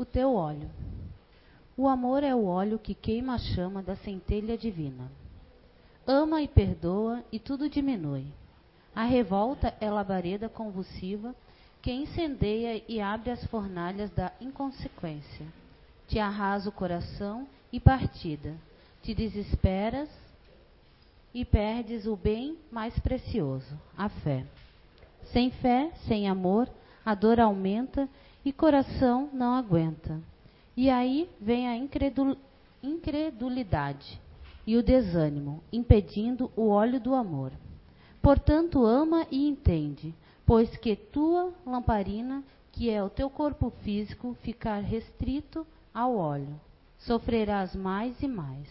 o teu óleo. O amor é o óleo que queima a chama da centelha divina. Ama e perdoa e tudo diminui. A revolta é labareda convulsiva que incendeia e abre as fornalhas da inconsequência. Te arrasa o coração e partida. Te desesperas e perdes o bem mais precioso, a fé. Sem fé, sem amor, a dor aumenta e coração não aguenta. E aí vem a incredulidade e o desânimo, impedindo o óleo do amor. Portanto, ama e entende, pois que tua lamparina, que é o teu corpo físico, ficar restrito ao óleo, sofrerás mais e mais.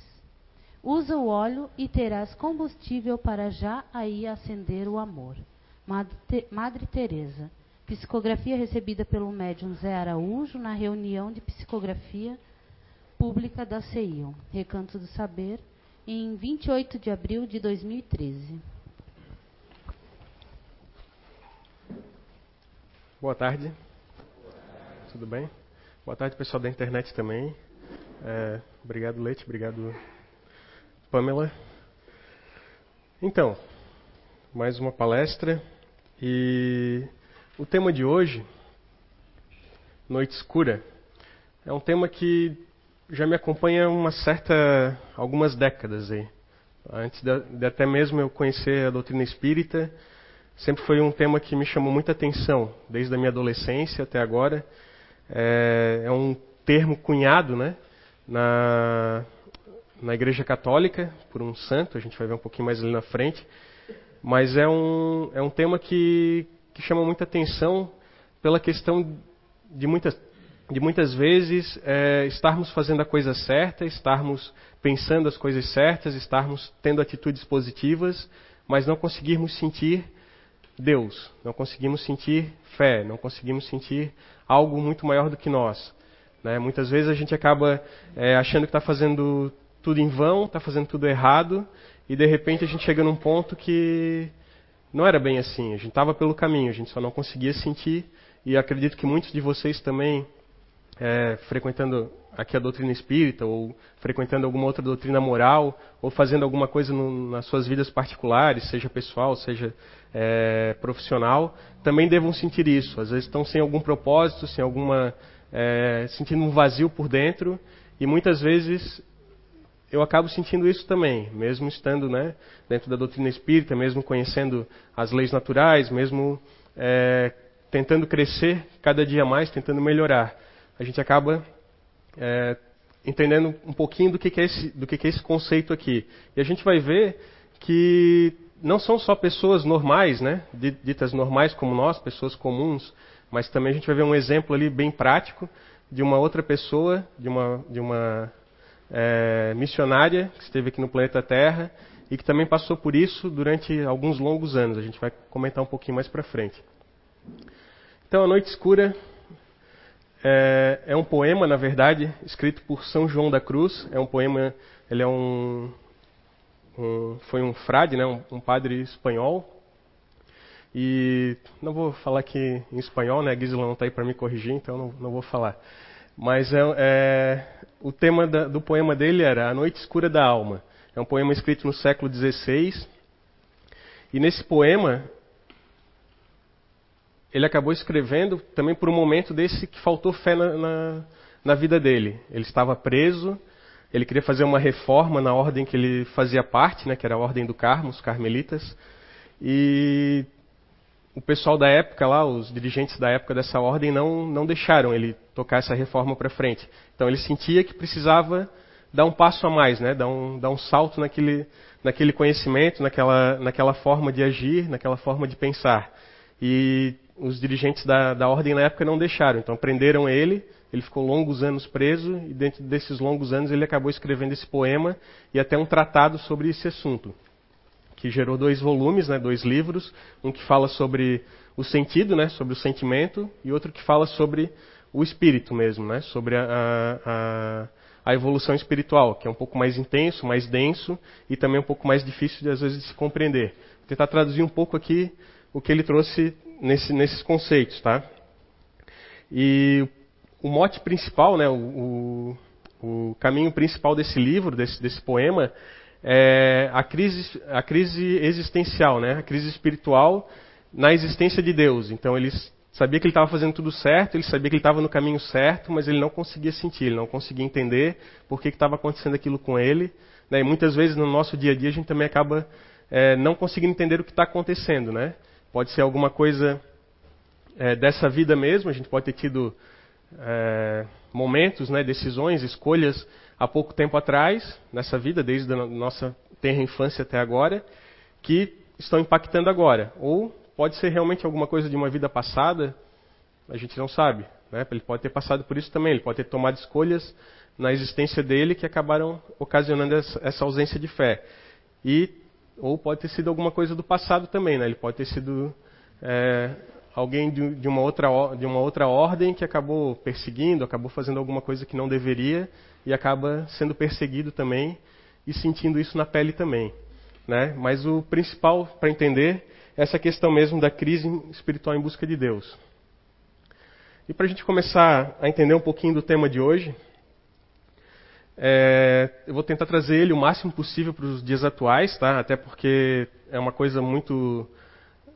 Usa o óleo e terás combustível para já aí acender o amor. Madre Teresa, Psicografia recebida pelo médium Zé Araújo na reunião de psicografia pública da CEION, Recanto do Saber, em 28 de abril de 2013. Boa tarde. Tudo bem? Boa tarde, pessoal da internet também. É, obrigado, Leite. Obrigado, Pamela. Então, mais uma palestra. E o tema de hoje, Noite Escura, é um tema que já me acompanha uma certa, algumas décadas aí. Antes de, de até mesmo eu conhecer a doutrina espírita, sempre foi um tema que me chamou muita atenção, desde a minha adolescência até agora. É, é um termo cunhado, né, na, na Igreja Católica por um santo, a gente vai ver um pouquinho mais ali na frente, mas é um, é um tema que que chama muita atenção pela questão de muitas, de muitas vezes é, estarmos fazendo a coisa certa, estarmos pensando as coisas certas, estarmos tendo atitudes positivas, mas não conseguirmos sentir Deus, não conseguimos sentir fé, não conseguimos sentir algo muito maior do que nós. Né? Muitas vezes a gente acaba é, achando que está fazendo tudo em vão, está fazendo tudo errado, e de repente a gente chega num ponto que não era bem assim. A gente estava pelo caminho, a gente só não conseguia sentir. E acredito que muitos de vocês também, é, frequentando aqui a doutrina espírita, ou frequentando alguma outra doutrina moral, ou fazendo alguma coisa no, nas suas vidas particulares, seja pessoal, seja é, profissional, também devam sentir isso. Às vezes estão sem algum propósito, sem alguma. É, sentindo um vazio por dentro, e muitas vezes eu acabo sentindo isso também, mesmo estando né, dentro da doutrina espírita, mesmo conhecendo as leis naturais, mesmo é, tentando crescer cada dia mais, tentando melhorar. A gente acaba é, entendendo um pouquinho do que, que, é esse, do que, que é esse conceito aqui. E a gente vai ver que não são só pessoas normais, né, ditas normais como nós, pessoas comuns, mas também a gente vai ver um exemplo ali bem prático de uma outra pessoa, de uma, de uma é, missionária que esteve aqui no planeta Terra e que também passou por isso durante alguns longos anos. A gente vai comentar um pouquinho mais para frente. Então, A Noite Escura é, é, um poema, na verdade, escrito por São João da Cruz. É um poema, ele é um, um foi um frade, né, um, um, padre espanhol. E não vou falar aqui em espanhol, né? A Gisela não está aí para me corrigir, então não, não vou falar. Mas é, é o tema da, do poema dele era A Noite Escura da Alma. É um poema escrito no século XVI. E nesse poema, ele acabou escrevendo também por um momento desse que faltou fé na, na, na vida dele. Ele estava preso, ele queria fazer uma reforma na ordem que ele fazia parte, né, que era a Ordem do Carmo, os carmelitas. E o pessoal da época lá, os dirigentes da época dessa ordem, não, não deixaram ele tocar essa reforma para frente. Então ele sentia que precisava dar um passo a mais, né? dar, um, dar um salto naquele, naquele conhecimento, naquela, naquela forma de agir, naquela forma de pensar. E os dirigentes da, da ordem na época não deixaram, então prenderam ele, ele ficou longos anos preso, e dentro desses longos anos ele acabou escrevendo esse poema e até um tratado sobre esse assunto que gerou dois volumes, né, dois livros, um que fala sobre o sentido, né, sobre o sentimento, e outro que fala sobre o espírito mesmo, né, sobre a, a, a evolução espiritual, que é um pouco mais intenso, mais denso e também um pouco mais difícil de às vezes de se compreender. Vou tentar traduzir um pouco aqui o que ele trouxe nesse, nesses conceitos, tá? E o mote principal, né, o, o, o, caminho principal desse livro, desse, desse poema, é a crise, a crise existencial, né, a crise espiritual na existência de Deus. Então ele sabia que ele estava fazendo tudo certo, ele sabia que ele estava no caminho certo, mas ele não conseguia sentir, ele não conseguia entender por que estava acontecendo aquilo com ele. Né, e muitas vezes no nosso dia a dia a gente também acaba é, não conseguindo entender o que está acontecendo, né? Pode ser alguma coisa é, dessa vida mesmo, a gente pode ter tido é, momentos, né, decisões, escolhas há pouco tempo atrás, nessa vida, desde a nossa terra infância até agora, que estão impactando agora. Ou pode ser realmente alguma coisa de uma vida passada, a gente não sabe. Né? Ele pode ter passado por isso também, ele pode ter tomado escolhas na existência dele que acabaram ocasionando essa ausência de fé. E, ou pode ter sido alguma coisa do passado também, né? ele pode ter sido é, alguém de, de, uma outra, de uma outra ordem que acabou perseguindo, acabou fazendo alguma coisa que não deveria e acaba sendo perseguido também e sentindo isso na pele também. Né? Mas o principal para entender essa questão mesmo da crise espiritual em busca de Deus. E para a gente começar a entender um pouquinho do tema de hoje, é, eu vou tentar trazer ele o máximo possível para os dias atuais, tá? até porque é uma coisa muito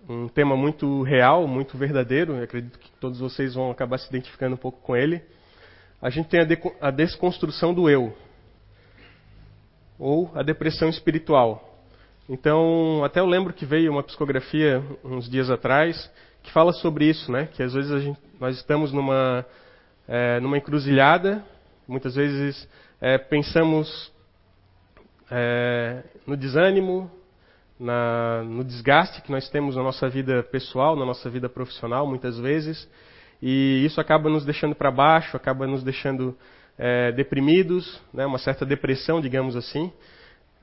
um tema muito real, muito verdadeiro. Eu acredito que todos vocês vão acabar se identificando um pouco com ele. A gente tem a, de, a desconstrução do eu, ou a depressão espiritual. Então, até eu lembro que veio uma psicografia uns dias atrás que fala sobre isso, né? Que às vezes gente, nós estamos numa é, numa encruzilhada, muitas vezes é, pensamos é, no desânimo, na, no desgaste que nós temos na nossa vida pessoal, na nossa vida profissional, muitas vezes, e isso acaba nos deixando para baixo, acaba nos deixando é, deprimidos, né, uma certa depressão, digamos assim,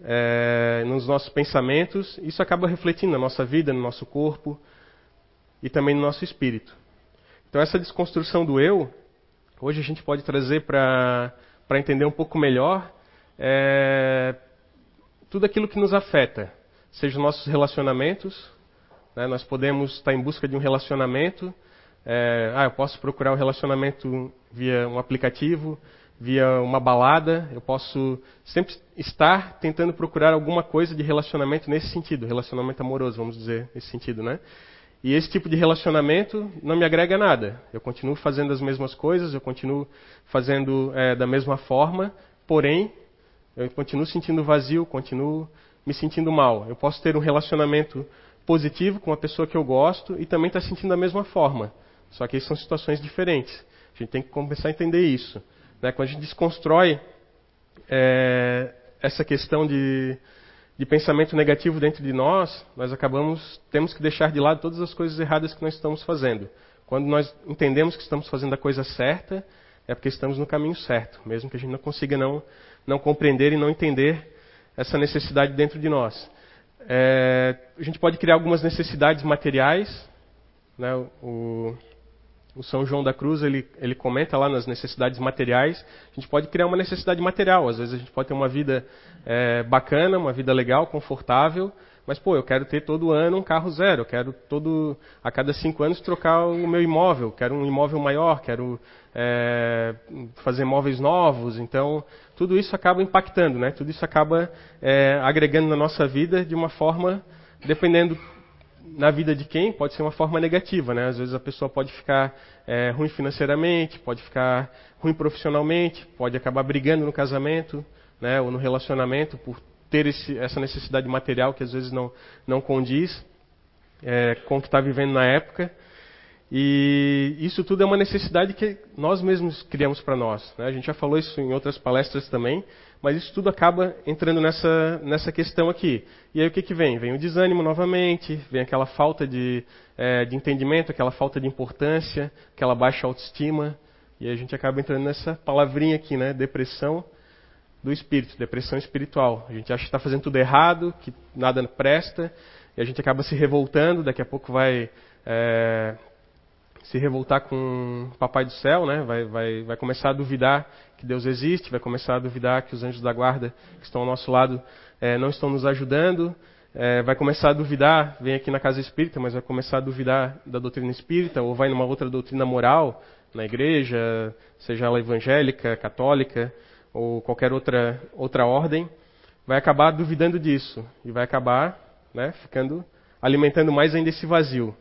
é, nos nossos pensamentos. Isso acaba refletindo na nossa vida, no nosso corpo e também no nosso espírito. Então, essa desconstrução do eu, hoje a gente pode trazer para entender um pouco melhor é, tudo aquilo que nos afeta, sejam nossos relacionamentos. Né? Nós podemos estar em busca de um relacionamento. É, ah, eu posso procurar um relacionamento via um aplicativo, via uma balada. Eu posso sempre estar tentando procurar alguma coisa de relacionamento nesse sentido, relacionamento amoroso, vamos dizer, nesse sentido, né? E esse tipo de relacionamento não me agrega nada. Eu continuo fazendo as mesmas coisas, eu continuo fazendo é, da mesma forma, porém, eu continuo sentindo vazio, continuo me sentindo mal. Eu posso ter um relacionamento positivo com a pessoa que eu gosto e também estar tá sentindo da mesma forma. Só que são situações diferentes. A gente tem que começar a entender isso. Né? Quando a gente desconstrói é, essa questão de, de pensamento negativo dentro de nós, nós acabamos, temos que deixar de lado todas as coisas erradas que nós estamos fazendo. Quando nós entendemos que estamos fazendo a coisa certa, é porque estamos no caminho certo, mesmo que a gente não consiga não, não compreender e não entender essa necessidade dentro de nós. É, a gente pode criar algumas necessidades materiais. Né? O, o, São João da Cruz ele, ele comenta lá nas necessidades materiais. A gente pode criar uma necessidade material. Às vezes a gente pode ter uma vida é, bacana, uma vida legal, confortável, mas, pô, eu quero ter todo ano um carro zero, eu quero todo, a cada cinco anos trocar o meu imóvel, quero um imóvel maior, quero é, fazer móveis novos. Então, tudo isso acaba impactando, né? Tudo isso acaba é, agregando na nossa vida de uma forma, dependendo na vida de quem, pode ser uma forma negativa, né? Às vezes a pessoa pode ficar é, ruim financeiramente, pode ficar ruim profissionalmente, pode acabar brigando no casamento, né? Ou no relacionamento por ter esse, essa necessidade material que às vezes não, não condiz é, com o que está vivendo na época. E isso tudo é uma necessidade que nós mesmos criamos para nós. Né? A gente já falou isso em outras palestras também, mas isso tudo acaba entrando nessa, nessa questão aqui. E aí o que, que vem? Vem o desânimo novamente, vem aquela falta de, é, de entendimento, aquela falta de importância, aquela baixa autoestima. E a gente acaba entrando nessa palavrinha aqui, né? Depressão do espírito, depressão espiritual. A gente acha que está fazendo tudo errado, que nada presta, e a gente acaba se revoltando, daqui a pouco vai é, se revoltar com o Papai do Céu, né? vai, vai, vai começar a duvidar que Deus existe, vai começar a duvidar que os anjos da guarda que estão ao nosso lado é, não estão nos ajudando, é, vai começar a duvidar, vem aqui na casa espírita, mas vai começar a duvidar da doutrina espírita, ou vai numa outra doutrina moral, na igreja, seja ela evangélica, católica ou qualquer outra, outra ordem, vai acabar duvidando disso e vai acabar né, ficando alimentando mais ainda esse vazio.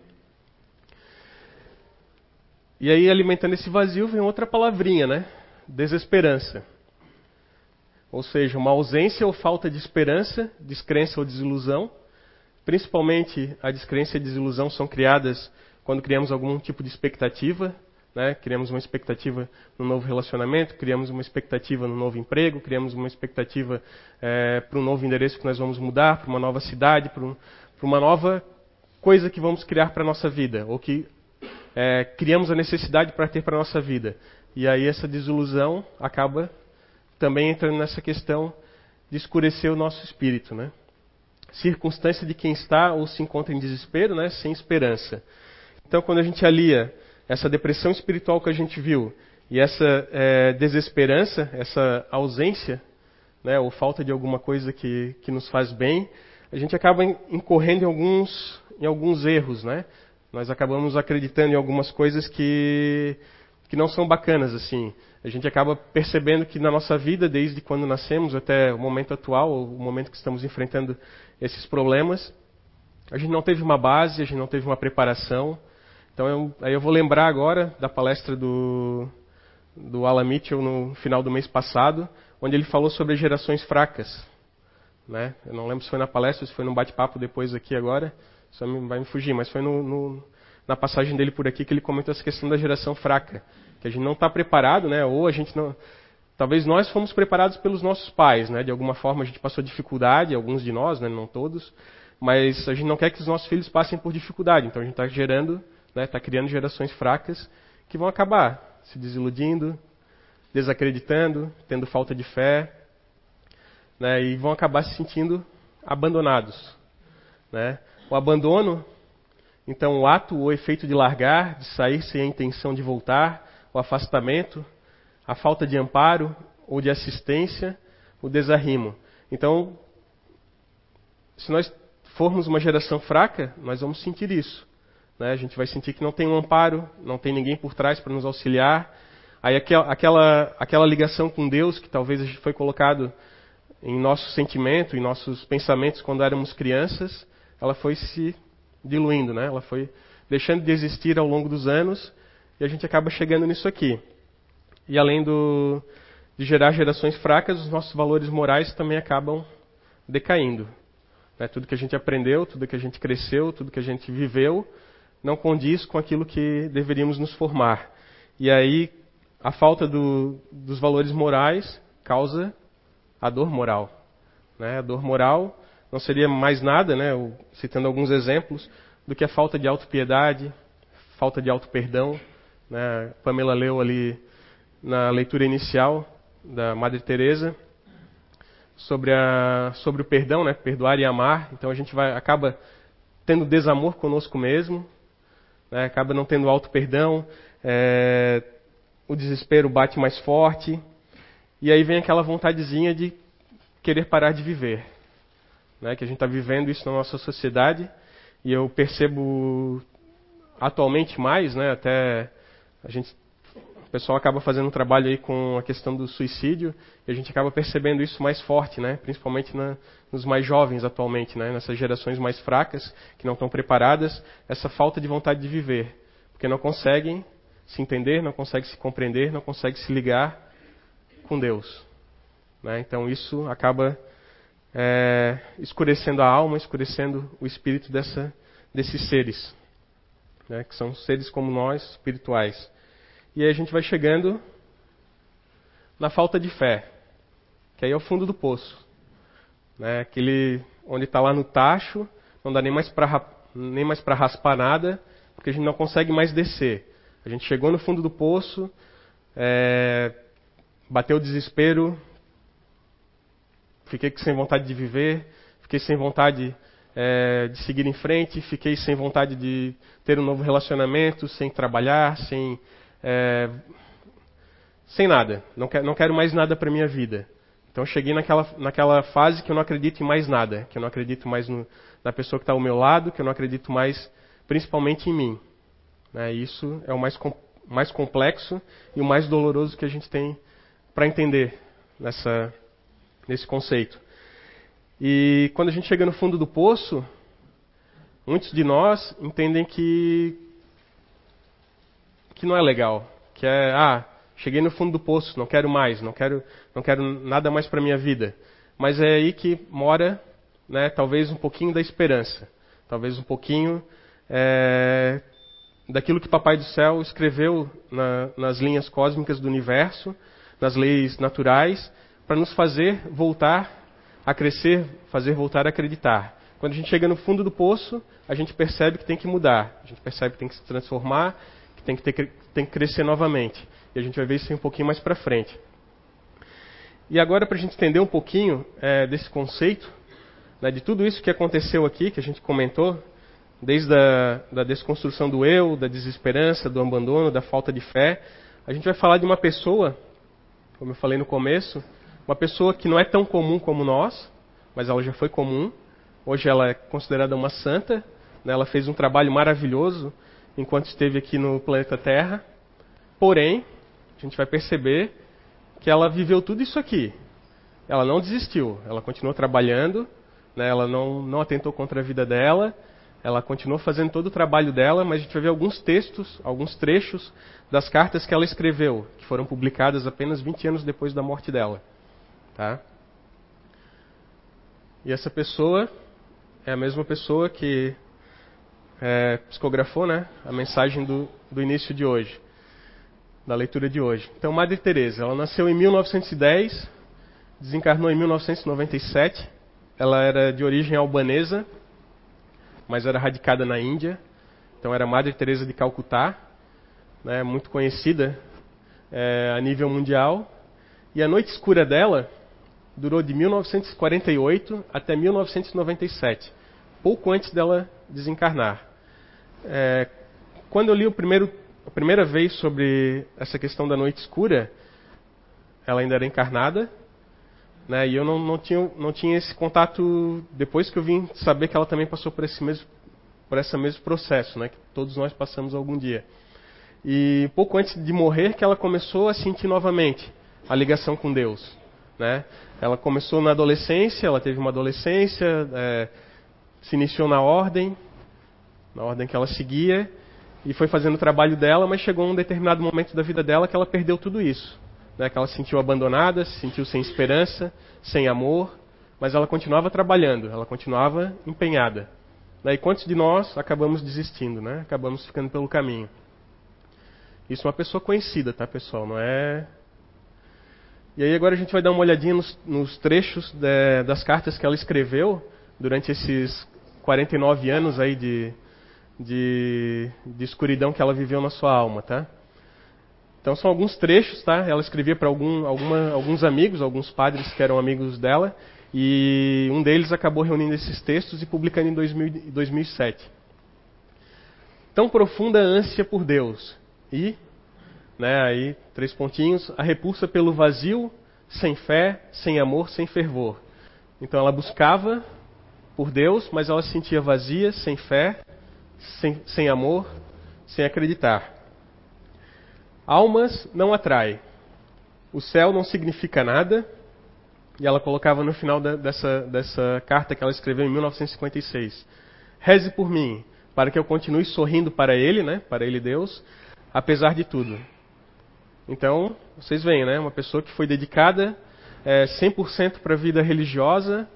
E aí, alimentando esse vazio, vem outra palavrinha, né? Desesperança. Ou seja, uma ausência ou falta de esperança, descrença ou desilusão. Principalmente a descrença e a desilusão são criadas quando criamos algum tipo de expectativa, né? criamos uma expectativa no novo relacionamento, criamos uma expectativa no novo emprego, criamos uma expectativa é, para um novo endereço que nós vamos mudar, para uma nova cidade, para um, uma nova coisa que vamos criar para a nossa vida, ou que é, criamos a necessidade para ter para a nossa vida. E aí essa desilusão acaba também entrando nessa questão de escurecer o nosso espírito, né? Circunstância de quem está ou se encontra em desespero, né? Sem esperança. Então, quando a gente alia essa depressão espiritual que a gente viu e essa é, desesperança, essa ausência, né? Ou falta de alguma coisa que, que nos faz bem, a gente acaba incorrendo em alguns, em alguns erros, né? Nós acabamos acreditando em algumas coisas que, que não são bacanas, assim. A gente acaba percebendo que na nossa vida, desde quando nascemos até o momento atual, o momento que estamos enfrentando esses problemas, a gente não teve uma base, a gente não teve uma preparação. Então, eu, aí eu vou lembrar agora da palestra do, do Alan Mitchell no final do mês passado, onde ele falou sobre gerações fracas. Né? Eu não lembro se foi na palestra, se foi num bate-papo depois aqui agora, só me, vai me fugir, mas foi no, no, na passagem dele por aqui que ele comentou essa questão da geração fraca, que a gente não está preparado, né? Ou a gente não, talvez nós fomos preparados pelos nossos pais, né? De alguma forma a gente passou dificuldade, alguns de nós, né? Não todos, mas a gente não quer que os nossos filhos passem por dificuldade, então a gente está gerando, né? Está criando gerações fracas que vão acabar se desiludindo, desacreditando, tendo falta de fé, né, e vão acabar se sentindo abandonados. Né? O abandono, então, o ato ou efeito de largar, de sair sem a intenção de voltar, o afastamento, a falta de amparo ou de assistência, o desarrimo. Então, se nós formos uma geração fraca, nós vamos sentir isso. Né? A gente vai sentir que não tem um amparo, não tem ninguém por trás para nos auxiliar. Aí aquela, aquela ligação com Deus, que talvez foi colocado em nosso sentimento, em nossos pensamentos quando éramos crianças, ela foi se diluindo, né? Ela foi deixando de existir ao longo dos anos e a gente acaba chegando nisso aqui. E além do, de gerar gerações fracas, os nossos valores morais também acabam decaindo. Né? Tudo que a gente aprendeu, tudo que a gente cresceu, tudo que a gente viveu, não condiz com aquilo que deveríamos nos formar. E aí a falta do, dos valores morais causa a dor moral. Né? A dor moral não seria mais nada, né, citando alguns exemplos, do que a falta de autopiedade, falta de auto-perdão. Né? Pamela leu ali na leitura inicial da Madre Teresa sobre, a, sobre o perdão, né? perdoar e amar. Então a gente vai, acaba tendo desamor conosco mesmo, né? acaba não tendo auto-perdão, é, o desespero bate mais forte, e aí vem aquela vontadezinha de querer parar de viver. Né? Que a gente está vivendo isso na nossa sociedade. E eu percebo atualmente mais, né? até a gente o pessoal acaba fazendo um trabalho aí com a questão do suicídio e a gente acaba percebendo isso mais forte, né? principalmente na, nos mais jovens atualmente, né? nessas gerações mais fracas, que não estão preparadas, essa falta de vontade de viver, porque não conseguem se entender, não conseguem se compreender, não conseguem se ligar com Deus. Né? Então isso acaba é, escurecendo a alma, escurecendo o espírito dessa, desses seres, né? que são seres como nós, espirituais. E aí a gente vai chegando na falta de fé, que aí é o fundo do poço. Né? Aquele onde está lá no tacho, não dá nem mais para raspar nada, porque a gente não consegue mais descer. A gente chegou no fundo do poço, é, bateu o desespero, fiquei sem vontade de viver, fiquei sem vontade é, de seguir em frente, fiquei sem vontade de ter um novo relacionamento, sem trabalhar, sem, é, sem nada. Não, quer, não quero mais nada para minha vida. Então cheguei naquela, naquela fase que eu não acredito em mais nada, que eu não acredito mais no, na pessoa que está ao meu lado, que eu não acredito mais, principalmente em mim. Né? Isso é o mais mais complexo e o mais doloroso que a gente tem para entender nessa, nesse conceito. E quando a gente chega no fundo do poço, muitos de nós entendem que que não é legal, que é ah cheguei no fundo do poço, não quero mais, não quero não quero nada mais para minha vida. Mas é aí que mora, né, talvez um pouquinho da esperança, talvez um pouquinho é, daquilo que Papai do Céu escreveu na, nas linhas cósmicas do universo, nas leis naturais, para nos fazer voltar a crescer, fazer voltar a acreditar. Quando a gente chega no fundo do poço, a gente percebe que tem que mudar, a gente percebe que tem que se transformar, que tem que, ter, tem que crescer novamente. E a gente vai ver isso um pouquinho mais para frente. E agora, para a gente entender um pouquinho é, desse conceito, né, de tudo isso que aconteceu aqui, que a gente comentou, desde a da desconstrução do eu, da desesperança, do abandono, da falta de fé. A gente vai falar de uma pessoa, como eu falei no começo, uma pessoa que não é tão comum como nós, mas ela já foi comum. Hoje ela é considerada uma santa. Né? Ela fez um trabalho maravilhoso enquanto esteve aqui no planeta Terra. Porém, a gente vai perceber que ela viveu tudo isso aqui. Ela não desistiu, ela continuou trabalhando, né? ela não, não atentou contra a vida dela, ela continuou fazendo todo o trabalho dela, mas a gente vai ver alguns textos, alguns trechos das cartas que ela escreveu, que foram publicadas apenas 20 anos depois da morte dela. Tá? E essa pessoa é a mesma pessoa que é, psicografou né, a mensagem do, do início de hoje, da leitura de hoje. Então, Madre Teresa, ela nasceu em 1910, desencarnou em 1997. Ela era de origem albanesa mas era radicada na Índia. Então era Madre Teresa de Calcutá, né, muito conhecida é, a nível mundial. E a noite escura dela durou de 1948 até 1997, pouco antes dela desencarnar. É, quando eu li primeiro, a primeira vez sobre essa questão da noite escura, ela ainda era encarnada, né? E eu não, não, tinha, não tinha esse contato depois que eu vim saber que ela também passou por esse mesmo, por esse mesmo processo, né? Que todos nós passamos algum dia. E pouco antes de morrer que ela começou a sentir novamente a ligação com Deus, né? Ela começou na adolescência, ela teve uma adolescência, é, se iniciou na ordem, na ordem que ela seguia, e foi fazendo o trabalho dela, mas chegou um determinado momento da vida dela que ela perdeu tudo isso né, que ela se sentiu abandonada, se sentiu sem esperança, sem amor, mas ela continuava trabalhando, ela continuava empenhada. Né, e quantos de nós acabamos desistindo, né? acabamos ficando pelo caminho? Isso é uma pessoa conhecida, tá, pessoal? Não é. E aí agora a gente vai dar uma olhadinha nos, nos trechos de, das cartas que ela escreveu durante esses 49 anos aí de, de, de escuridão que ela viveu na sua alma, tá? Então são alguns trechos, tá? Ela escrevia para algum, alguns amigos, alguns padres que eram amigos dela, e um deles acabou reunindo esses textos e publicando em 2000, 2007. Tão profunda ânsia por Deus e, né, aí três pontinhos, a repulsa pelo vazio, sem fé, sem amor, sem fervor. Então ela buscava por Deus, mas ela se sentia vazia, sem fé, sem, sem amor, sem acreditar. Almas não atrai. O céu não significa nada. E ela colocava no final da, dessa, dessa carta que ela escreveu em 1956. Reze por mim, para que eu continue sorrindo para Ele, né, para Ele Deus, apesar de tudo. Então, vocês veem, né, uma pessoa que foi dedicada é, 100% para a vida religiosa,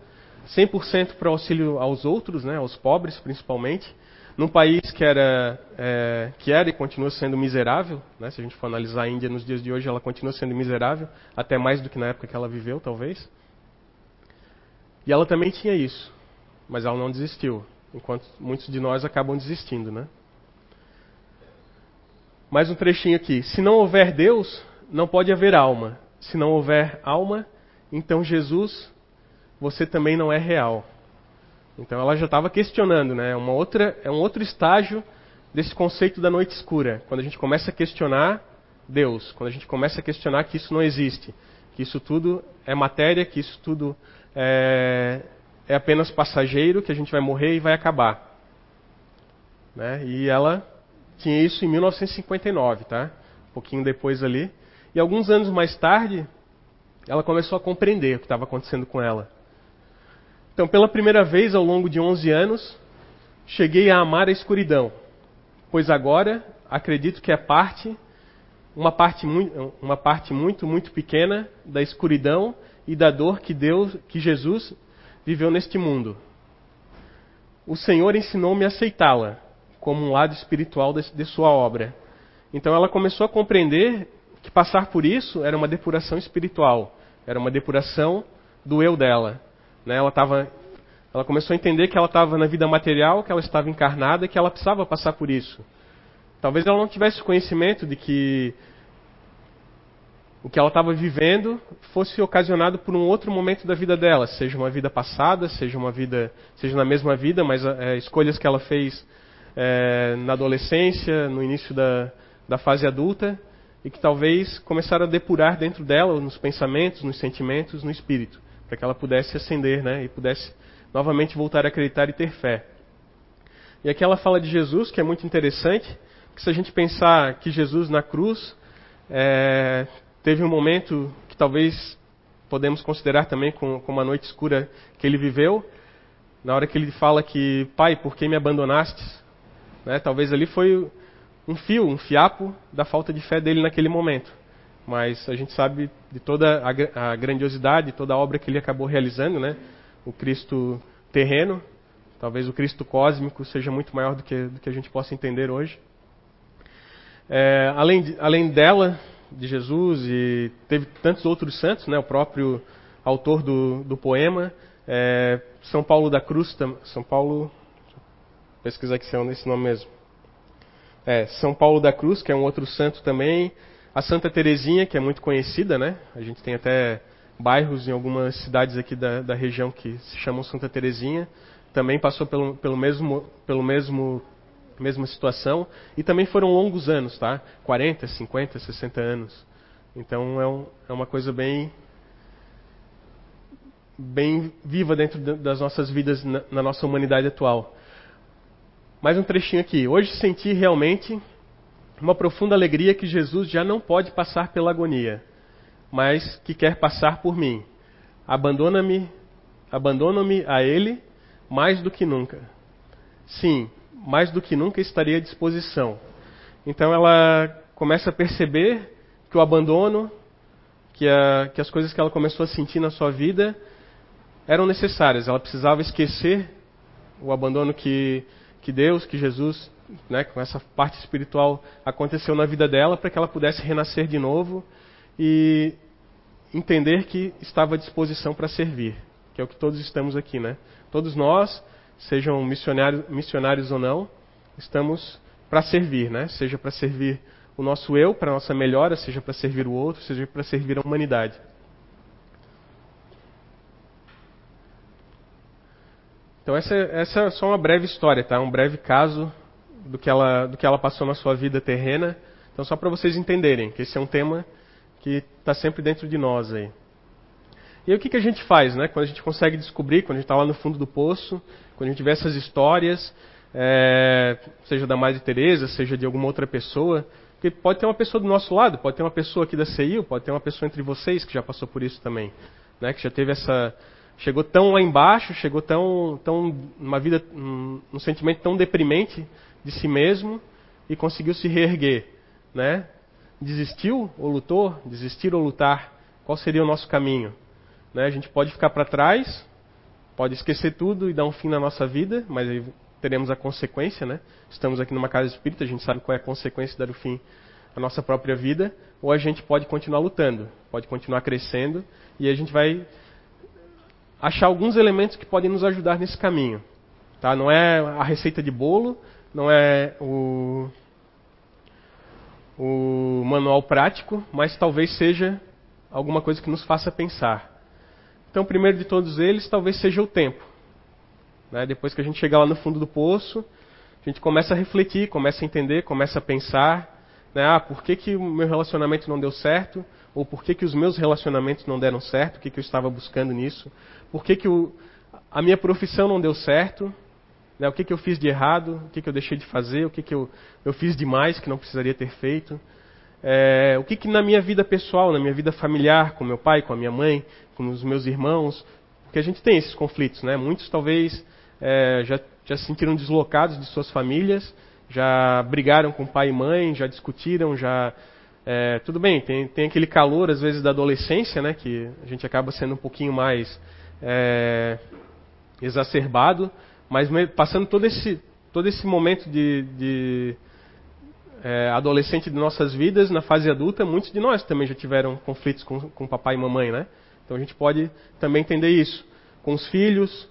100% para auxílio aos outros, né, aos pobres principalmente, num país que era, é, que era e continua sendo miserável, né? se a gente for analisar a Índia nos dias de hoje, ela continua sendo miserável, até mais do que na época que ela viveu, talvez. E ela também tinha isso, mas ela não desistiu, enquanto muitos de nós acabam desistindo. Né? Mais um trechinho aqui. Se não houver Deus, não pode haver alma. Se não houver alma, então Jesus, você também não é real. Então ela já estava questionando, né? Uma outra, é um outro estágio desse conceito da noite escura. Quando a gente começa a questionar Deus, quando a gente começa a questionar que isso não existe, que isso tudo é matéria, que isso tudo é, é apenas passageiro, que a gente vai morrer e vai acabar. Né? E ela tinha isso em 1959, tá? um pouquinho depois ali. E alguns anos mais tarde, ela começou a compreender o que estava acontecendo com ela. Então, pela primeira vez ao longo de 11 anos, cheguei a amar a escuridão, pois agora acredito que é parte, uma parte, muito, uma parte muito, muito pequena da escuridão e da dor que Deus, que Jesus viveu neste mundo. O Senhor ensinou-me a aceitá-la como um lado espiritual de, de sua obra. Então ela começou a compreender que passar por isso era uma depuração espiritual, era uma depuração do eu dela. Né? Ela, tava, ela começou a entender que ela estava na vida material, que ela estava encarnada e que ela precisava passar por isso. Talvez ela não tivesse conhecimento de que o que ela estava vivendo fosse ocasionado por um outro momento da vida dela, seja uma vida passada, seja uma vida, seja na mesma vida, mas é, escolhas que ela fez é, na adolescência, no início da, da fase adulta, e que talvez começaram a depurar dentro dela, nos pensamentos, nos sentimentos, no espírito, para que ela pudesse ascender, né, e pudesse novamente voltar a acreditar e ter fé. E aqui ela fala de Jesus, que é muito interessante, que se a gente pensar que Jesus na cruz é, teve um momento que talvez podemos considerar também como, como a noite escura que ele viveu, na hora que ele fala que, Pai, por que me abandonaste? Né, talvez ali foi um fio, um fiapo da falta de fé dele naquele momento. Mas a gente sabe de toda a, grandiosidade, toda a obra que ele acabou realizando, né? O Cristo terreno, talvez o Cristo cósmico seja muito maior do que, do que a gente possa entender hoje. É, além, de, além dela, de Jesus, e teve tantos outros santos, né? O próprio autor do, do poema, é, São Paulo da Cruz, São Paulo, pesquisar aqui se é esse nome mesmo. É, São Paulo da Cruz, que é um outro santo também. A Santa Terezinha, que é muito conhecida, né? A gente tem até bairros em algumas cidades aqui da, da região que se chamam Santa Terezinha. Também passou pelo, pelo mesmo, pelo mesmo mesma situação e também foram longos anos, tá? 40, 50, 60 anos. Então é, um, é uma coisa bem bem viva dentro das nossas vidas na, na nossa humanidade atual. Mais um trechinho aqui. Hoje senti realmente uma profunda alegria que Jesus já não pode passar pela agonia, mas que quer passar por mim. Abandona-me, abandona-me a Ele mais do que nunca. Sim, mais do que nunca estaria à disposição. Então ela começa a perceber que o abandono, que, a, que as coisas que ela começou a sentir na sua vida eram necessárias. Ela precisava esquecer o abandono que que Deus, que Jesus, né, com essa parte espiritual aconteceu na vida dela para que ela pudesse renascer de novo e entender que estava à disposição para servir, que é o que todos estamos aqui, né? Todos nós, sejam missionários, missionários ou não, estamos para servir, né? Seja para servir o nosso eu, para a nossa melhora, seja para servir o outro, seja para servir a humanidade. Então essa, essa é só uma breve história, tá? Um breve caso do que ela, do que ela passou na sua vida terrena. Então só para vocês entenderem que esse é um tema que está sempre dentro de nós aí. E aí o que, que a gente faz, né? Quando a gente consegue descobrir, quando a gente está lá no fundo do poço, quando a gente vê essas histórias, é, seja da Madre Teresa, seja de alguma outra pessoa, porque pode ter uma pessoa do nosso lado, pode ter uma pessoa aqui da CIU, pode ter uma pessoa entre vocês que já passou por isso também, né? Que já teve essa chegou tão lá embaixo, chegou tão, tão uma vida, um, um sentimento tão deprimente de si mesmo e conseguiu se reerguer, né? Desistiu ou lutou? Desistir ou lutar? Qual seria o nosso caminho? Né? A gente pode ficar para trás, pode esquecer tudo e dar um fim na nossa vida, mas aí teremos a consequência, né? Estamos aqui numa casa espírita, a gente sabe qual é a consequência de dar o fim à nossa própria vida, ou a gente pode continuar lutando, pode continuar crescendo e a gente vai achar alguns elementos que podem nos ajudar nesse caminho. Tá? Não é a receita de bolo, não é o, o manual prático, mas talvez seja alguma coisa que nos faça pensar. Então, primeiro de todos eles talvez seja o tempo. Né? Depois que a gente chegar lá no fundo do poço, a gente começa a refletir, começa a entender, começa a pensar. Né? Ah, por que, que o meu relacionamento não deu certo? Ou por que, que os meus relacionamentos não deram certo? O que, que eu estava buscando nisso? Por que, que o, a minha profissão não deu certo? Né? O que, que eu fiz de errado? O que, que eu deixei de fazer? O que, que eu, eu fiz demais que não precisaria ter feito? é, o que, que na minha vida pessoal, na minha vida familiar, com meu pai, com a minha mãe, com os meus irmãos, porque a gente tem esses conflitos, né? Muitos talvez é, já, já se sentiram deslocados de suas famílias, já brigaram com pai e mãe, já discutiram, já é, tudo bem, tem, tem aquele calor às vezes da adolescência, né? Que a gente acaba sendo um pouquinho mais é, exacerbado, mas passando todo esse todo esse momento de, de é, adolescente de nossas vidas, na fase adulta, muitos de nós também já tiveram conflitos com, com papai e mamãe, né? Então a gente pode também entender isso. Com os filhos.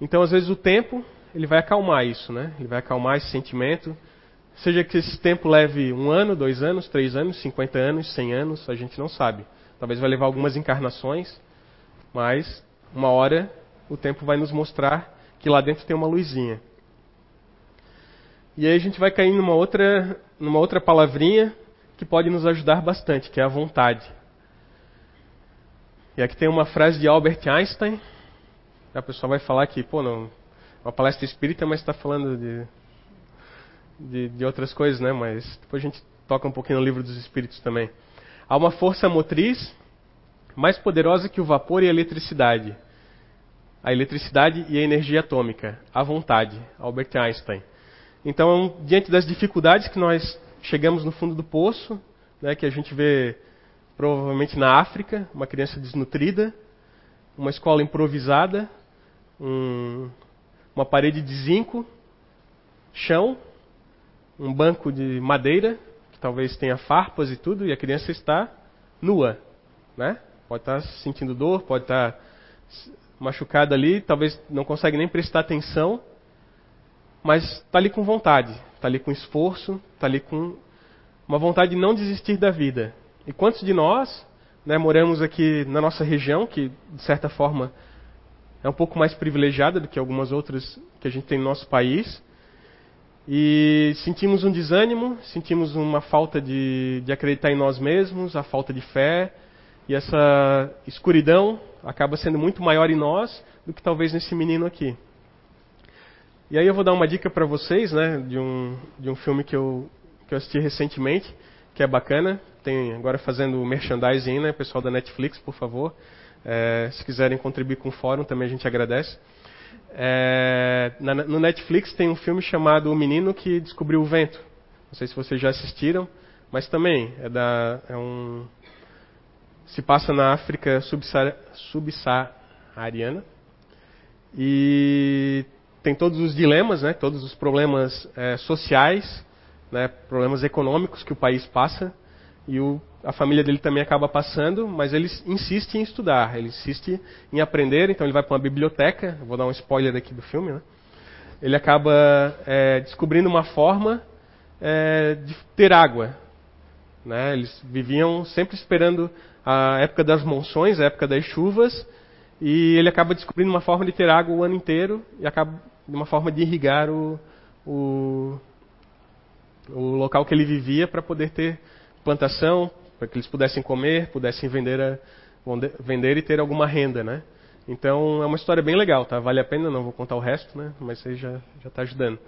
Então, às vezes, o tempo ele vai acalmar isso, né? Ele vai acalmar esse sentimento. Seja que esse tempo leve um ano, dois anos, três anos, cinquenta anos, cem anos, a gente não sabe. Talvez vai levar algumas encarnações, mas uma hora o tempo vai nos mostrar que lá dentro tem uma luzinha. E aí a gente vai cair numa outra, numa outra palavrinha que pode nos ajudar bastante, que é a vontade. E aqui tem uma frase de Albert Einstein. A pessoa vai falar que, pô, não, uma palestra espírita, mas está falando de, de, de, outras coisas, né? Mas depois a gente toca um pouquinho no livro dos espíritos também. Há uma força motriz mais poderosa que o vapor e a eletricidade. A eletricidade e a energia atômica. A vontade. Albert Einstein. Então, diante das dificuldades que nós chegamos no fundo do poço, né, que a gente vê provavelmente na África, uma criança desnutrida, uma escola improvisada, um, uma parede de zinco, chão, um banco de madeira, que talvez tenha farpas e tudo, e a criança está nua, né? Pode estar sentindo dor, pode estar machucada ali, talvez não consegue nem prestar atenção, mas está ali com vontade, está ali com esforço, está ali com uma vontade de não desistir da vida. E quantos de nós né, moramos aqui na nossa região, que de certa forma é um pouco mais privilegiada do que algumas outras que a gente tem no nosso país, e sentimos um desânimo, sentimos uma falta de, de acreditar em nós mesmos, a falta de fé, e essa escuridão acaba sendo muito maior em nós do que talvez nesse menino aqui. E aí eu vou dar uma dica para vocês, né, de um, de um filme que eu, que eu assisti recentemente, que é bacana. Tem agora fazendo merchandising, né, pessoal da Netflix, por favor. É, se quiserem contribuir com o fórum, também a gente agradece. É, na, no Netflix tem um filme chamado O Menino que Descobriu o Vento. Não sei se vocês já assistiram, mas também é, da, é um se passa na África subsaariana e tem todos os dilemas, né, todos os problemas é, sociais, né, problemas econômicos que o país passa, e o, a família dele também acaba passando, mas ele insiste em estudar, ele insiste em aprender, então ele vai para uma biblioteca, vou dar um spoiler aqui do filme, né, ele acaba é, descobrindo uma forma é, de ter água. Né, eles viviam sempre esperando a época das monções, a época das chuvas, e ele acaba descobrindo uma forma de ter água o ano inteiro e acaba uma forma de irrigar o, o, o local que ele vivia para poder ter plantação, para que eles pudessem comer, pudessem vender, a, vender e ter alguma renda, né? Então é uma história bem legal, tá? Vale a pena, não vou contar o resto, né? Mas aí já já está ajudando.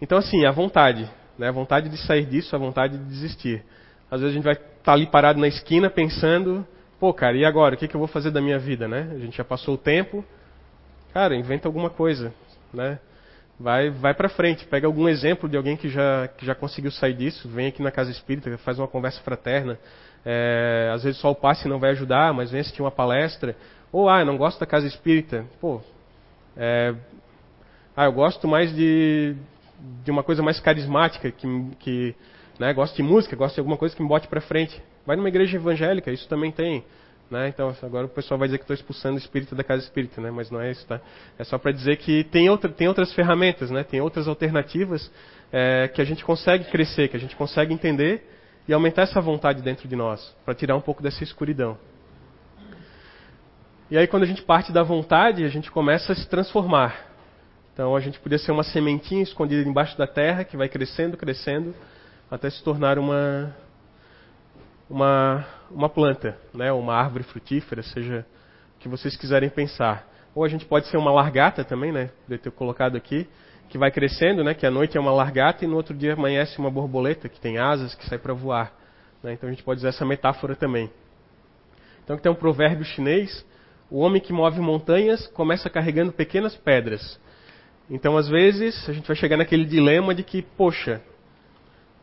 Então assim, a vontade, né? A vontade de sair disso, a vontade de desistir. Às vezes a gente vai estar tá ali parado na esquina pensando, pô, cara, e agora? O que, que eu vou fazer da minha vida, né? A gente já passou o tempo. Cara, inventa alguma coisa né? Vai, vai para frente, pega algum exemplo de alguém que já, que já conseguiu sair disso, vem aqui na casa espírita, faz uma conversa fraterna. É, às vezes só o passe não vai ajudar, mas vem assistir uma palestra. Ou, ah, eu não gosto da casa espírita. Pô, é, ah, eu gosto mais de, de uma coisa mais carismática, que, que né, gosto de música, gosto de alguma coisa que me bote para frente. Vai numa igreja evangélica, isso também tem. Né? Então, agora o pessoal vai dizer que estou expulsando o espírito da casa espírita, né? mas não é isso. Tá? É só para dizer que tem, outra, tem outras ferramentas, né? tem outras alternativas é, que a gente consegue crescer, que a gente consegue entender e aumentar essa vontade dentro de nós, para tirar um pouco dessa escuridão. E aí, quando a gente parte da vontade, a gente começa a se transformar. Então, a gente podia ser uma sementinha escondida embaixo da terra que vai crescendo, crescendo, até se tornar uma, uma, uma planta, né, uma árvore frutífera, seja o que vocês quiserem pensar. Ou a gente pode ser uma largata também, né, de ter colocado aqui, que vai crescendo, né, que a noite é uma largata e no outro dia amanhece uma borboleta que tem asas, que sai para voar. Né? Então a gente pode usar essa metáfora também. Então tem um provérbio chinês: o homem que move montanhas começa carregando pequenas pedras. Então às vezes a gente vai chegar naquele dilema de que, poxa,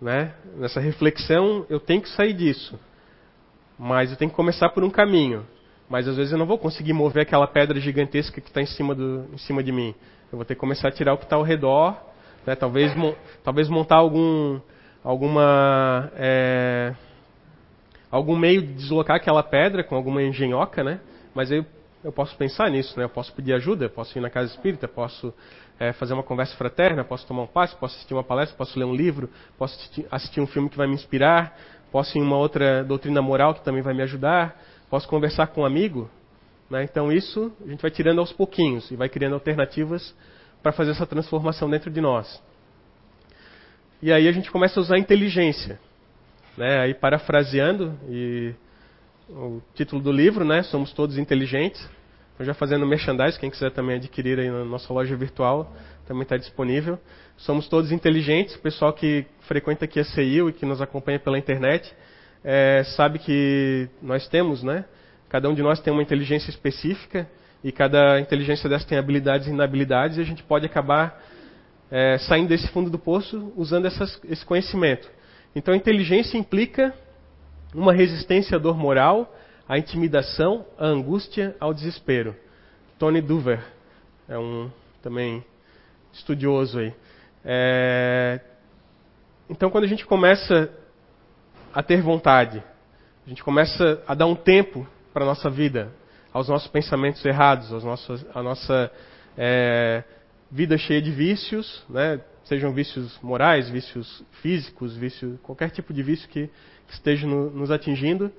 né, nessa reflexão eu tenho que sair disso, mas eu tenho que começar por um caminho. Mas às vezes eu não vou conseguir mover aquela pedra gigantesca que está em, cima em cima de mim. Eu vou ter que começar a tirar o que está ao redor, né, talvez, mo talvez montar algum, alguma é, algum meio de deslocar aquela pedra com alguma engenhoca, né? Mas eu, eu posso pensar nisso, né? Eu posso pedir ajuda, posso ir na casa espírita, posso é, fazer uma conversa fraterna, posso tomar um passe, posso assistir uma palestra, posso ler um livro, posso assistir um filme que vai me inspirar, posso ir em uma outra doutrina moral que também vai me ajudar, posso conversar com um amigo. Né? Então isso a gente vai tirando aos pouquinhos e vai criando alternativas para fazer essa transformação dentro de nós. E aí a gente começa a usar a inteligência. Né? Aí parafraseando e o título do livro, né? Somos todos inteligentes. Então já fazendo merchandise, quem quiser também adquirir aí na nossa loja virtual, também está disponível. Somos todos inteligentes. O pessoal que frequenta aqui a CIU e que nos acompanha pela internet é, sabe que nós temos, né? Cada um de nós tem uma inteligência específica e cada inteligência dessa tem habilidades e inabilidades e a gente pode acabar é, saindo desse fundo do poço usando essas, esse conhecimento. Então, inteligência implica uma resistência à dor moral, à intimidação, à angústia, ao desespero. Tony Duver é um também estudioso aí. É... Então, quando a gente começa a ter vontade, a gente começa a dar um tempo para a nossa vida, aos nossos pensamentos errados, aos nossos, nossa é, vida cheia de vícios, né? sejam vícios morais, vícios físicos, vício, qualquer tipo de vício que, que esteja no, nos atingindo,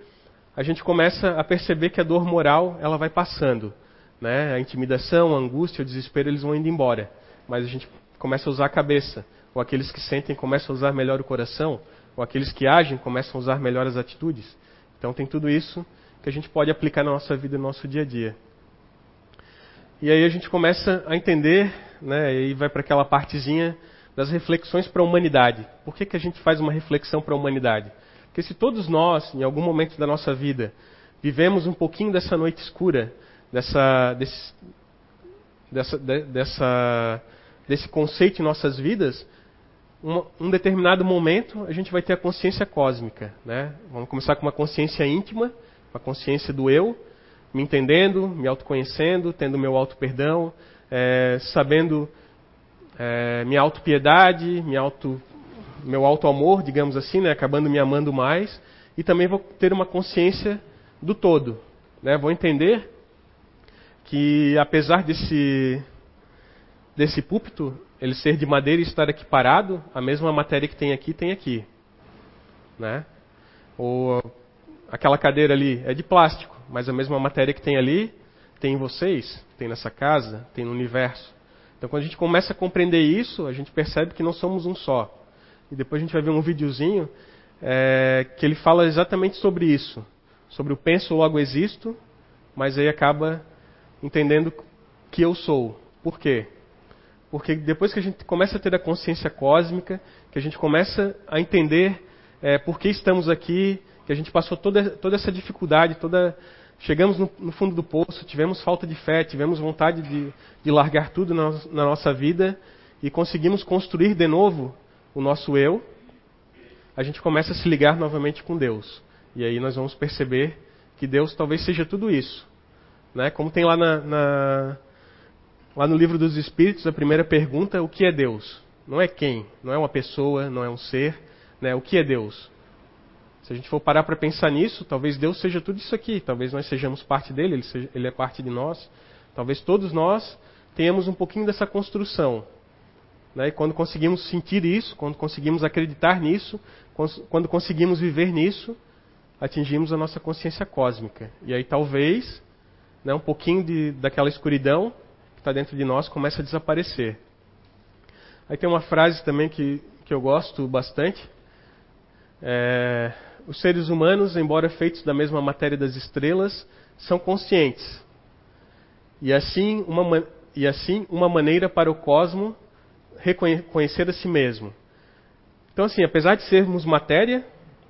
a gente começa a perceber que a dor moral ela vai passando. Né? A intimidação, a angústia, o desespero, eles vão indo embora. Mas a gente começa a usar a cabeça. Ou aqueles que sentem começam a usar melhor o coração. Ou aqueles que agem começam a usar melhor as atitudes. Então tem tudo isso que a gente pode aplicar na nossa vida, no nosso dia a dia. E aí a gente começa a entender, né, e vai para aquela partezinha das reflexões para a humanidade. Por que, que a gente faz uma reflexão para a humanidade? Porque se todos nós, em algum momento da nossa vida, vivemos um pouquinho dessa noite escura, dessa, desse, dessa, de, dessa, desse conceito em nossas vidas, um, um, determinado momento a gente vai ter a consciência cósmica. Né? Vamos começar com uma consciência íntima, uma consciência do eu, me entendendo, me autoconhecendo, tendo meu auto-perdão, é, sabendo é, minha autopiedade, minha auto, meu auto-amor, digamos assim, né, acabando me amando mais, e também vou ter uma consciência do todo. Né, vou entender que apesar desse, desse púlpito, ele ser de madeira e estar aqui parado, a mesma matéria que tem aqui, tem aqui. Né? Ou aquela cadeira ali é de plástico, mas a mesma matéria que tem ali, tem em vocês, tem nessa casa, tem no universo. Então, quando a gente começa a compreender isso, a gente percebe que não somos um só. E depois a gente vai ver um videozinho é, que ele fala exatamente sobre isso. Sobre o penso, logo existo, mas aí acaba entendendo que eu sou. Por quê? Porque depois que a gente começa a ter a consciência cósmica, que a gente começa a entender é, por que estamos aqui, que a gente passou toda, toda essa dificuldade, toda Chegamos no, no, fundo do poço, tivemos falta de fé, tivemos vontade de, de largar tudo na, na nossa vida e conseguimos construir de novo o nosso eu. A gente começa a se ligar novamente com Deus. E aí nós vamos perceber que Deus talvez seja tudo isso. Né? Como tem lá, na, na, lá no livro dos Espíritos, a primeira pergunta: o que é Deus? Não é quem, não é uma pessoa, não é um ser. Né? O que é Deus? Se a gente for parar para pensar nisso, talvez Deus seja tudo isso aqui. Talvez nós sejamos parte dele, ele, seja, ele é parte de nós. Talvez todos nós tenhamos um pouquinho dessa construção. Né? E quando conseguimos sentir isso, quando conseguimos acreditar nisso, quando conseguimos viver nisso, atingimos a nossa consciência cósmica. E aí talvez né, um pouquinho de, daquela escuridão que está dentro de nós começa a desaparecer. Aí tem uma frase também que, que eu gosto bastante. É, os seres humanos, embora feitos da mesma matéria das estrelas, são conscientes. E assim, uma, e assim, uma maneira para o cosmo reconhecer a si mesmo. Então, assim, apesar de sermos matéria,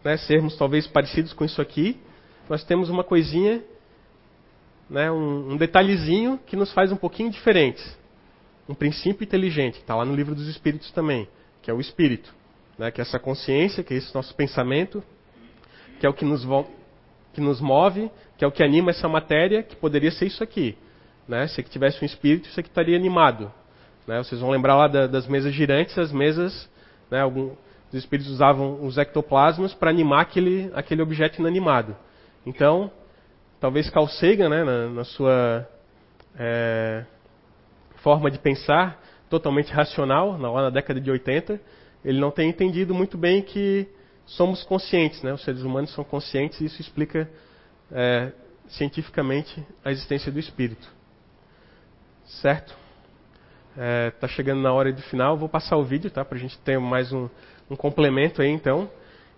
né, sermos talvez parecidos com isso aqui, nós temos uma coisinha, né, um, um detalhezinho que nos faz um pouquinho diferentes. Um princípio inteligente, está lá no livro dos Espíritos também, que é o Espírito. Né, que é essa consciência, que é esse nosso pensamento, que é o que nos, que nos move, que é o que anima essa matéria, que poderia ser isso aqui. Né? Se aqui tivesse um espírito, isso aqui estaria animado. Né? Vocês vão lembrar lá da, das mesas girantes, as mesas, né, algum, os espíritos usavam os ectoplasmas para animar aquele, aquele objeto inanimado. Então, talvez Carl Sagan, né, na, na sua é, forma de pensar, totalmente racional, lá na década de 80, ele não tenha entendido muito bem que somos conscientes, né? os seres humanos são conscientes e isso explica é, cientificamente a existência do espírito. Certo? É, tá chegando na hora de final, vou passar o vídeo tá, para a gente ter mais um, um complemento aí então,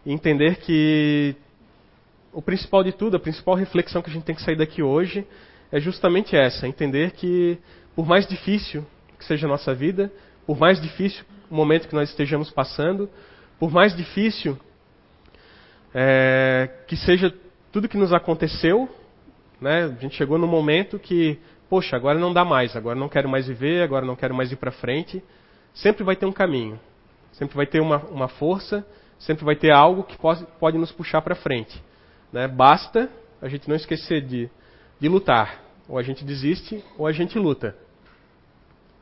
e entender que o principal de tudo, a principal reflexão que a gente tem que sair daqui hoje é justamente essa: entender que, por mais difícil que seja a nossa vida, por mais difícil o momento que nós estejamos passando, por mais difícil é, que seja tudo que nos aconteceu, né, a gente chegou no momento que, poxa, agora não dá mais, agora não quero mais viver, agora não quero mais ir para frente. Sempre vai ter um caminho, sempre vai ter uma, uma força, sempre vai ter algo que pode, pode nos puxar para frente. Né? Basta a gente não esquecer de, de lutar. Ou a gente desiste, ou a gente luta.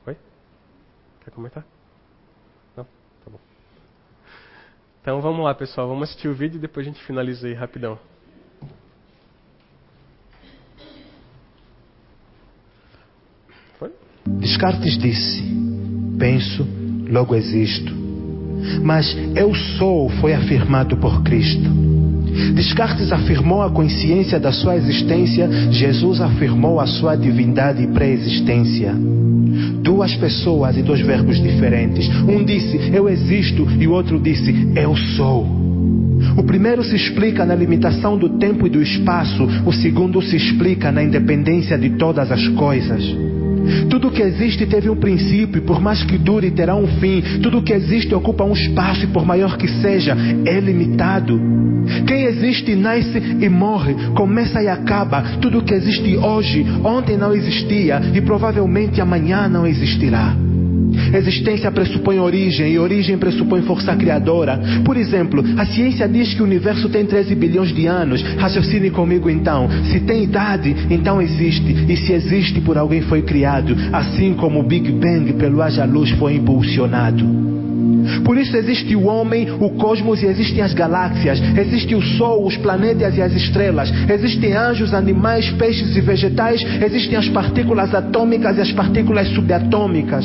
Oi? Quer comentar? Não? Tá bom. Então vamos lá, pessoal. Vamos assistir o vídeo e depois a gente finaliza aí rapidão. Foi? Descartes disse: Penso, logo existo. Mas eu sou foi afirmado por Cristo. Descartes afirmou a consciência da sua existência, Jesus afirmou a sua divindade e pré-existência. Duas pessoas e dois verbos diferentes. Um disse eu existo e o outro disse eu sou. O primeiro se explica na limitação do tempo e do espaço, o segundo se explica na independência de todas as coisas. Tudo que existe teve um princípio, por mais que dure, terá um fim. Tudo que existe ocupa um espaço, e por maior que seja, é limitado. Quem existe nasce e morre, começa e acaba. Tudo que existe hoje, ontem não existia e provavelmente amanhã não existirá. Existência pressupõe origem e origem pressupõe força criadora. Por exemplo, a ciência diz que o universo tem 13 bilhões de anos. Raciocine comigo então. Se tem idade, então existe. E se existe, por alguém foi criado. Assim como o Big Bang pelo haja luz foi impulsionado. Por isso existe o homem, o cosmos e existem as galáxias. Existe o Sol, os planetas e as estrelas. Existem anjos, animais, peixes e vegetais. Existem as partículas atômicas e as partículas subatômicas.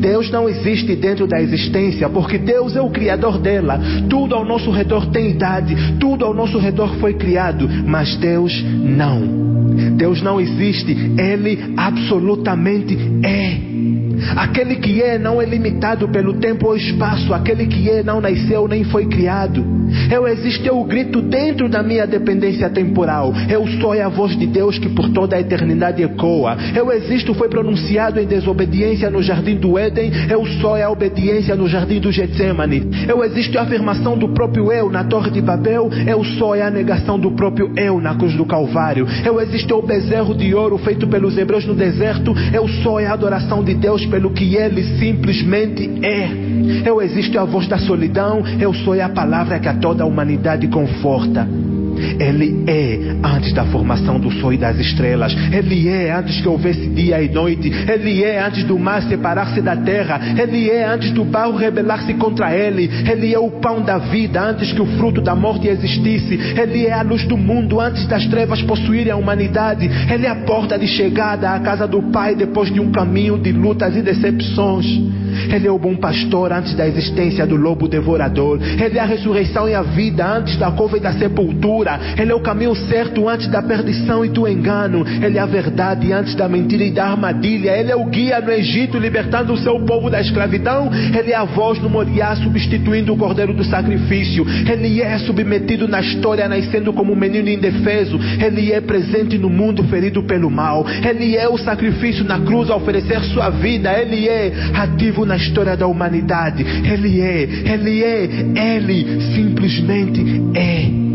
Deus não existe dentro da existência, porque Deus é o criador dela. Tudo ao nosso redor tem idade, tudo ao nosso redor foi criado, mas Deus não. Deus não existe, Ele absolutamente é. Aquele que é não é limitado pelo tempo ou espaço. Aquele que é não nasceu nem foi criado. Eu existo, eu grito dentro da minha dependência temporal. Eu sou a voz de Deus que por toda a eternidade ecoa. Eu existo, foi pronunciado em desobediência no jardim do Éden. Eu sou a obediência no jardim do Getsemane. Eu existo, a afirmação do próprio eu na torre de Babel. Eu sou a negação do próprio eu na cruz do Calvário. Eu existo, o bezerro de ouro feito pelos hebreus no deserto. Eu sou a adoração de Deus pelo que ele simplesmente é. Eu existo a voz da solidão, eu sou a palavra que a toda a humanidade conforta. Ele é antes da formação do sol e das estrelas. Ele é antes que houvesse dia e noite. Ele é antes do mar separar-se da terra. Ele é antes do barro rebelar-se contra ele. Ele é o pão da vida antes que o fruto da morte existisse. Ele é a luz do mundo antes das trevas possuírem a humanidade. Ele é a porta de chegada à casa do Pai depois de um caminho de lutas e decepções. Ele é o bom pastor antes da existência do lobo devorador. Ele é a ressurreição e a vida antes da cova e da sepultura. Ele é o caminho certo antes da perdição e do engano. Ele é a verdade antes da mentira e da armadilha. Ele é o guia no Egito, libertando o seu povo da escravidão. Ele é a voz no Moriá, substituindo o cordeiro do sacrifício. Ele é submetido na história, nascendo como um menino indefeso. Ele é presente no mundo, ferido pelo mal. Ele é o sacrifício na cruz a oferecer sua vida. Ele é ativo na história da humanidade. Ele é, Ele é, Ele simplesmente é.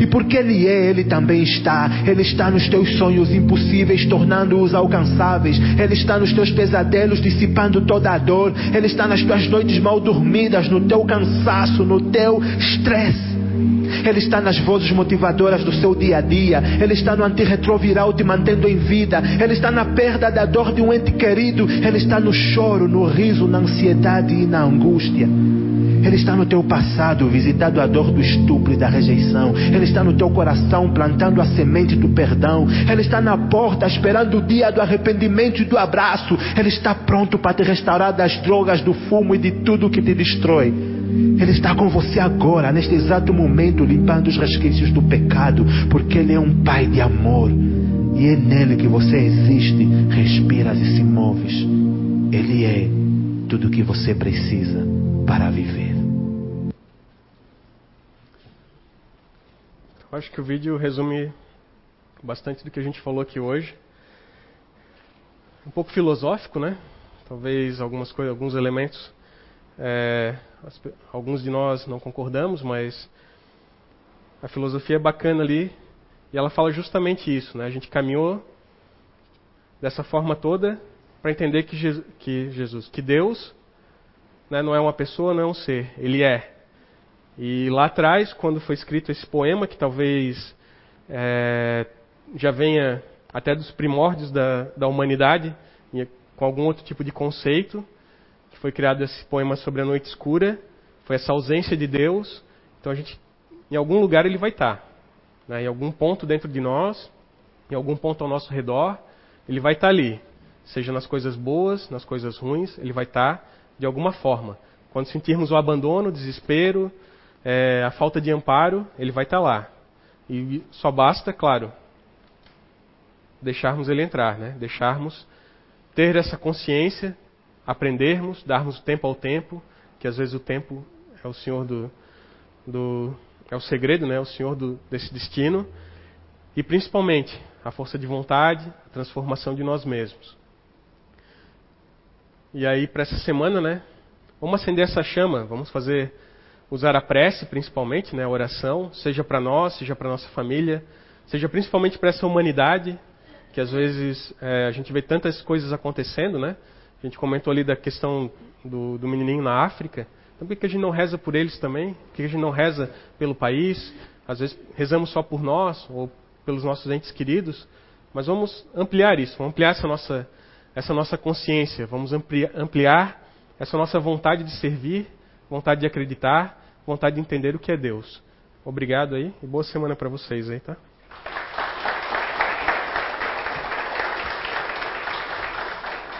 E porque Ele é, Ele também está. Ele está nos teus sonhos impossíveis, tornando-os alcançáveis. Ele está nos teus pesadelos, dissipando toda a dor. Ele está nas tuas noites mal dormidas, no teu cansaço, no teu estresse. Ele está nas vozes motivadoras do seu dia a dia. Ele está no antirretroviral te mantendo em vida. Ele está na perda da dor de um ente querido. Ele está no choro, no riso, na ansiedade e na angústia. Ele está no teu passado, visitando a dor do estupro e da rejeição. Ele está no teu coração, plantando a semente do perdão. Ele está na porta, esperando o dia do arrependimento e do abraço. Ele está pronto para te restaurar das drogas, do fumo e de tudo que te destrói. Ele está com você agora, neste exato momento, limpando os resquícios do pecado, porque Ele é um Pai de amor. E é nele que você existe, respiras e se moves. Ele é tudo o que você precisa para viver. Eu acho que o vídeo resume bastante do que a gente falou aqui hoje. Um pouco filosófico, né? Talvez algumas coisas, alguns elementos, é, alguns de nós não concordamos, mas a filosofia é bacana ali e ela fala justamente isso, né? A gente caminhou dessa forma toda para entender que Jesus, que Jesus, que Deus, né, não é uma pessoa, não é um ser, Ele é. E lá atrás, quando foi escrito esse poema, que talvez é, já venha até dos primórdios da, da humanidade, com algum outro tipo de conceito, foi criado esse poema sobre a noite escura, foi essa ausência de Deus. Então a gente, em algum lugar ele vai estar, né, em algum ponto dentro de nós, em algum ponto ao nosso redor, ele vai estar ali, seja nas coisas boas, nas coisas ruins, ele vai estar de alguma forma. Quando sentirmos o abandono, o desespero, é, a falta de amparo, ele vai estar lá. E só basta, claro, deixarmos ele entrar, né? deixarmos ter essa consciência, aprendermos, darmos tempo ao tempo, que às vezes o tempo é o Senhor do, do é o segredo, né? o Senhor do, desse destino, e principalmente a força de vontade, a transformação de nós mesmos. E aí para essa semana, né? Vamos acender essa chama, vamos fazer usar a prece principalmente, né, a oração, seja para nós, seja para nossa família, seja principalmente para essa humanidade, que às vezes é, a gente vê tantas coisas acontecendo, né? A gente comentou ali da questão do, do menininho na África. Então por que a gente não reza por eles também? Por que a gente não reza pelo país? Às vezes rezamos só por nós ou pelos nossos entes queridos, mas vamos ampliar isso, vamos ampliar essa nossa, essa nossa consciência, vamos ampliar, ampliar essa nossa vontade de servir, vontade de acreditar, vontade de entender o que é Deus. Obrigado aí e boa semana para vocês aí, tá?